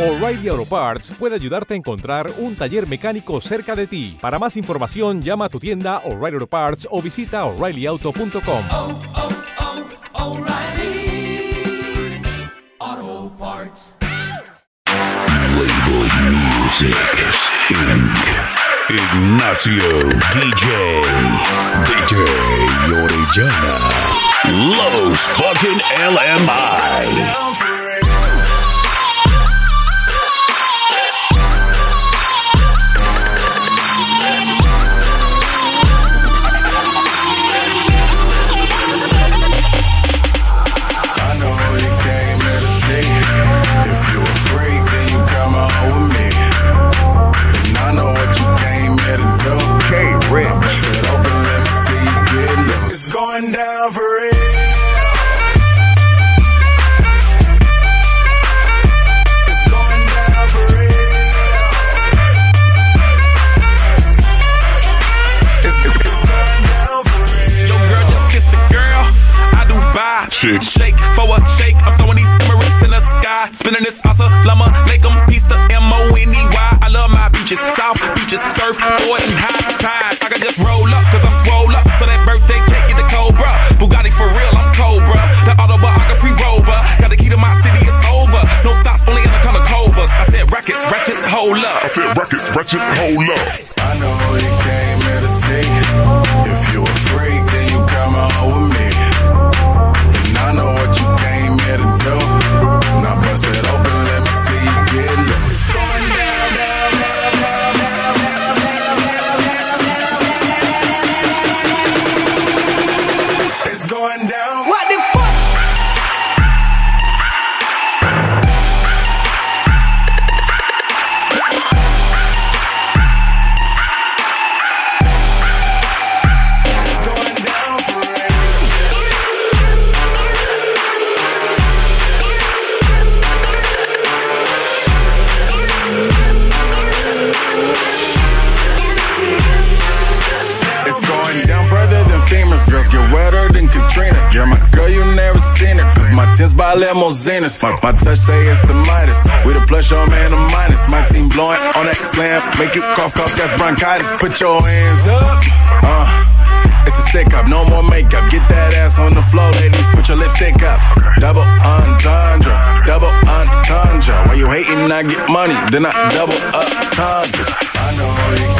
O'Reilly Auto Parts puede ayudarte a encontrar un taller mecánico cerca de ti. Para más información, llama a tu tienda O'Reilly Auto Parts o visita oreillyauto.com. oh, oh, O'Reilly Auto Parts. Label Music Inc. Ignacio DJ DJ Orellana Los fucking LMI Surf, board, and high tide. I can just roll up, cause I'm swole up. So that birthday cake get the Cobra. Bugatti for real, I'm Cobra. That autobiography rover. Got the key to my city, it's over. No stops, only in the color covers. I said rackets, ratchets, hold up. I said records, wretches, hold up tins by limousines. My, my touch say it's the Midas. We the plus, your man, the minus. My team blowing on that slam. Make you cough, cough, that's bronchitis. Put your hands up. Uh. It's a stick up, no more makeup. Get that ass on the floor, ladies. Put your lipstick up. Double entendre, double entendre. Why you hating? I get money, then I double up congas. I know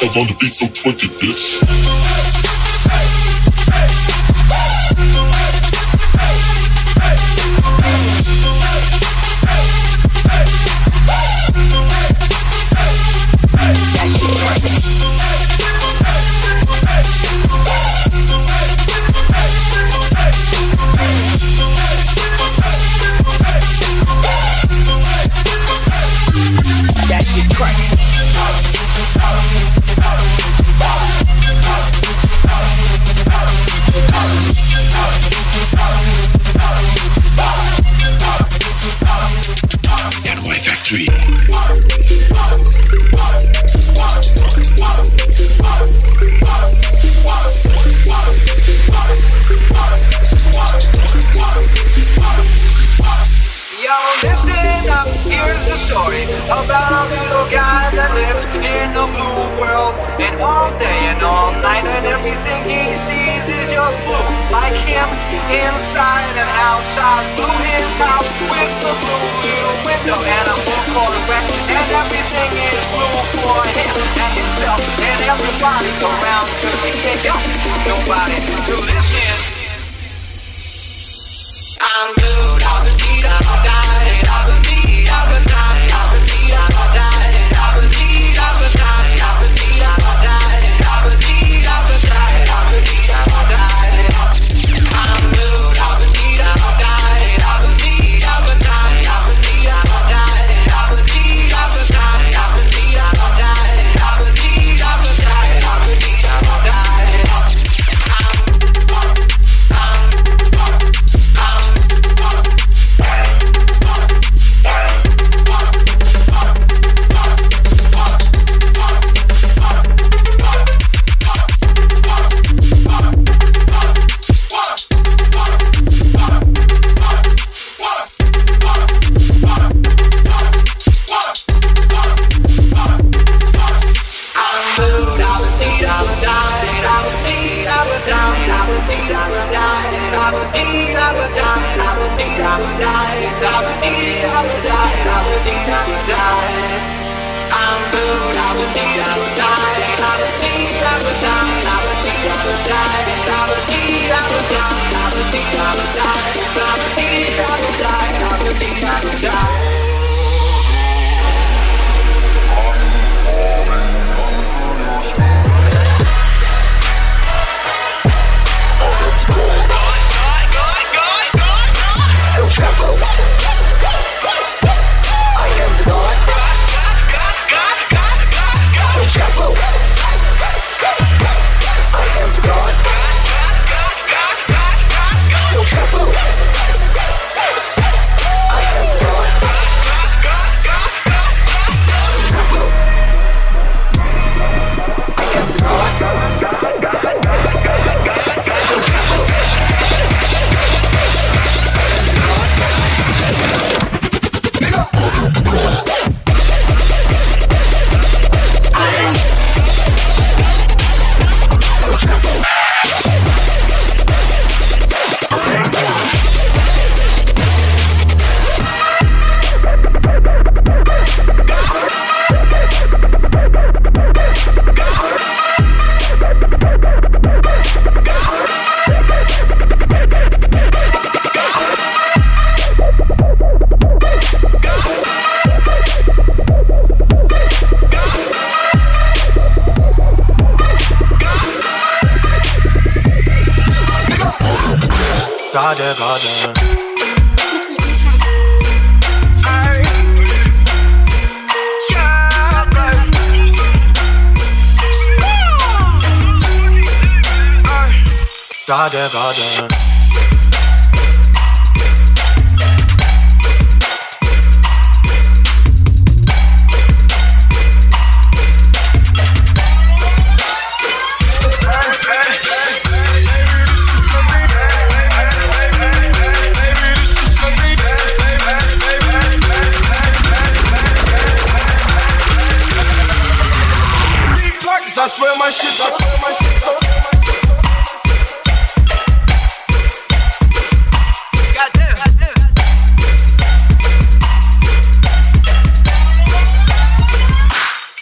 Five on the beat, so 20, bitch. inside and outside through his house with the blue little window and a blue Corvette. And everything is blue for him and himself and everybody around cause he can't help nobody. to listen. I'm blue, I'm the leader, Yeah. garden, garden. Garden, garden.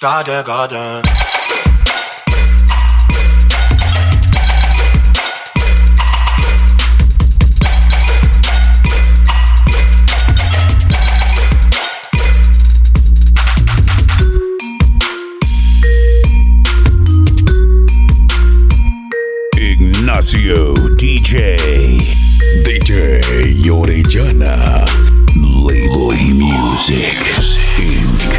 Garden, garden. Ignacio DJ DJ Orellana Music Inc.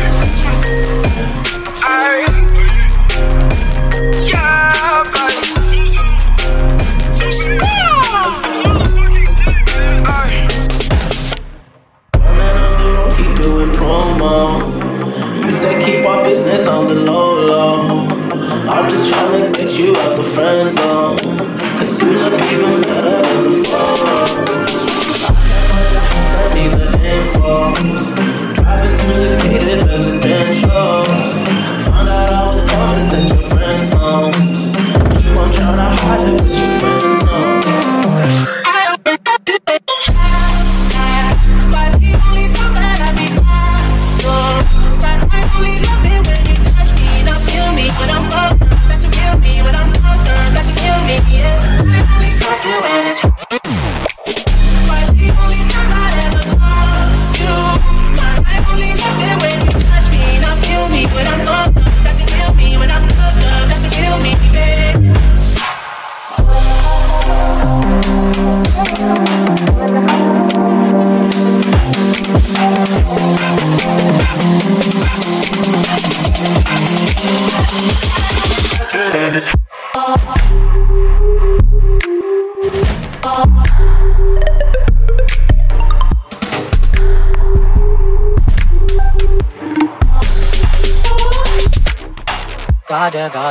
Gada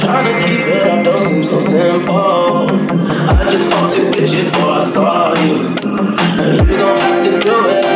Trying to keep it up don't seem so simple. I just fucked two bitches before I saw you. You don't have to do it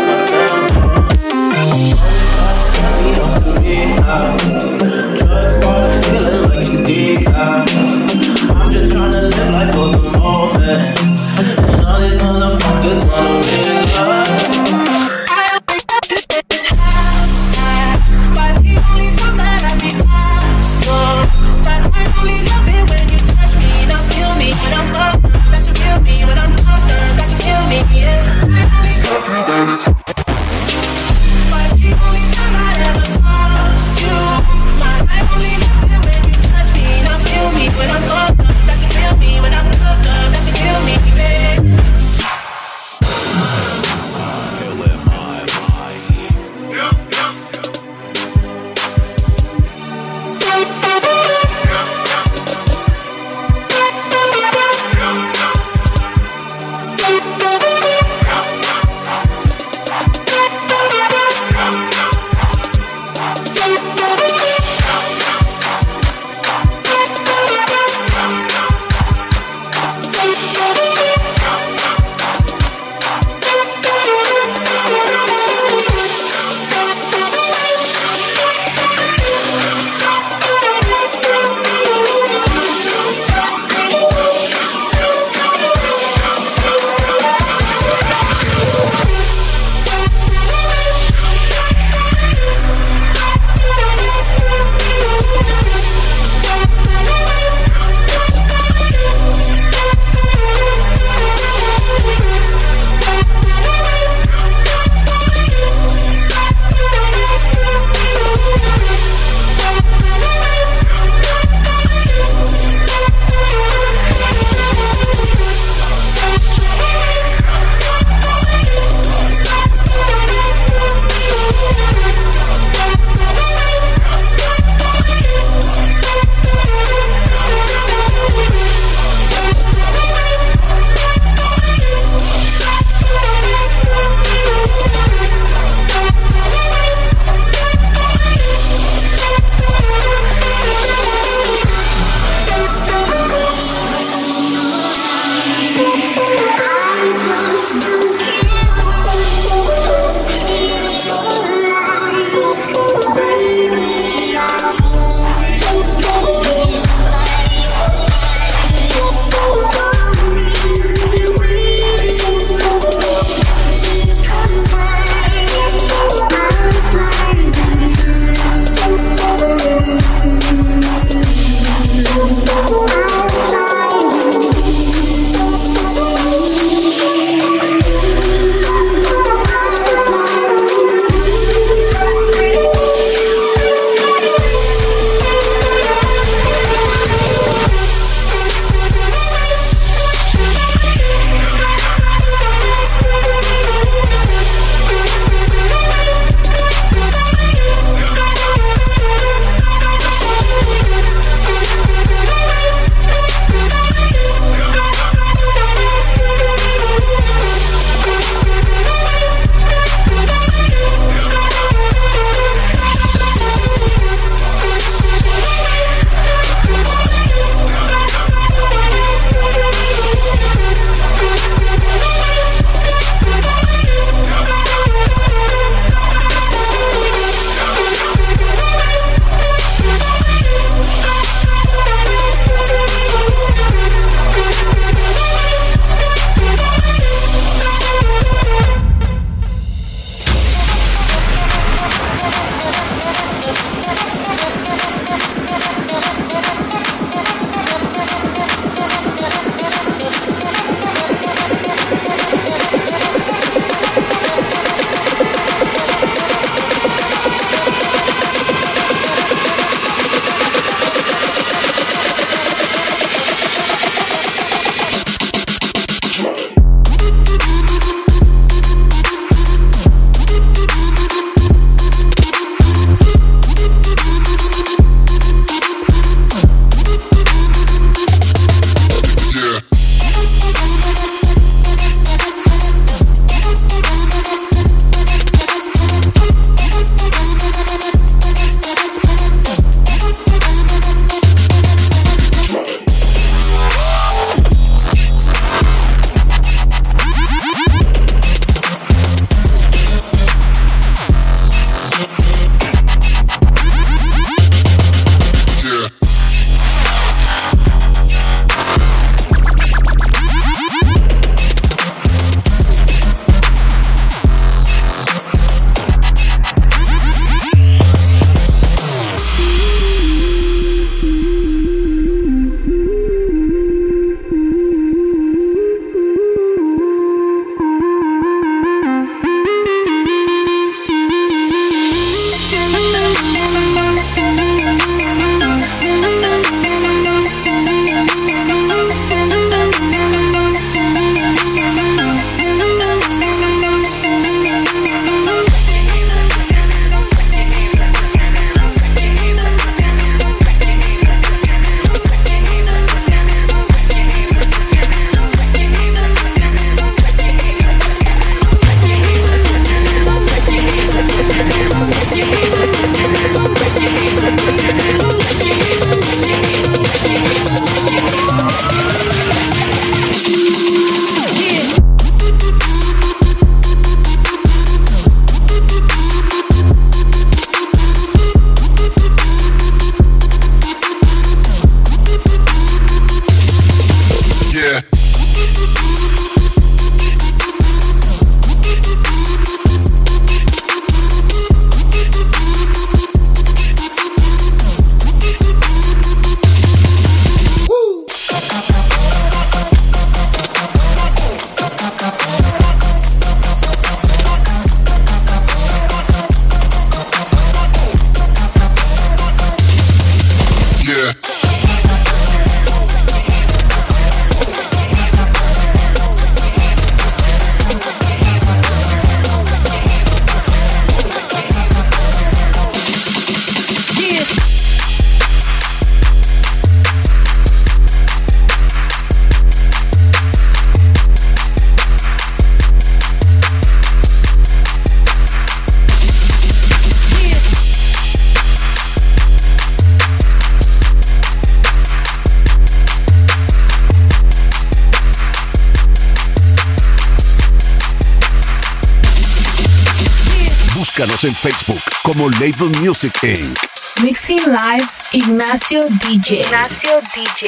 Búscanos en Facebook como Label Music Inc. Mixing Live Ignacio DJ. Ignacio DJ.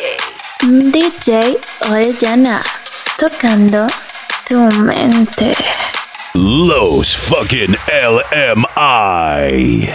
DJ Orellana, tocando tu mente. Los fucking LMI.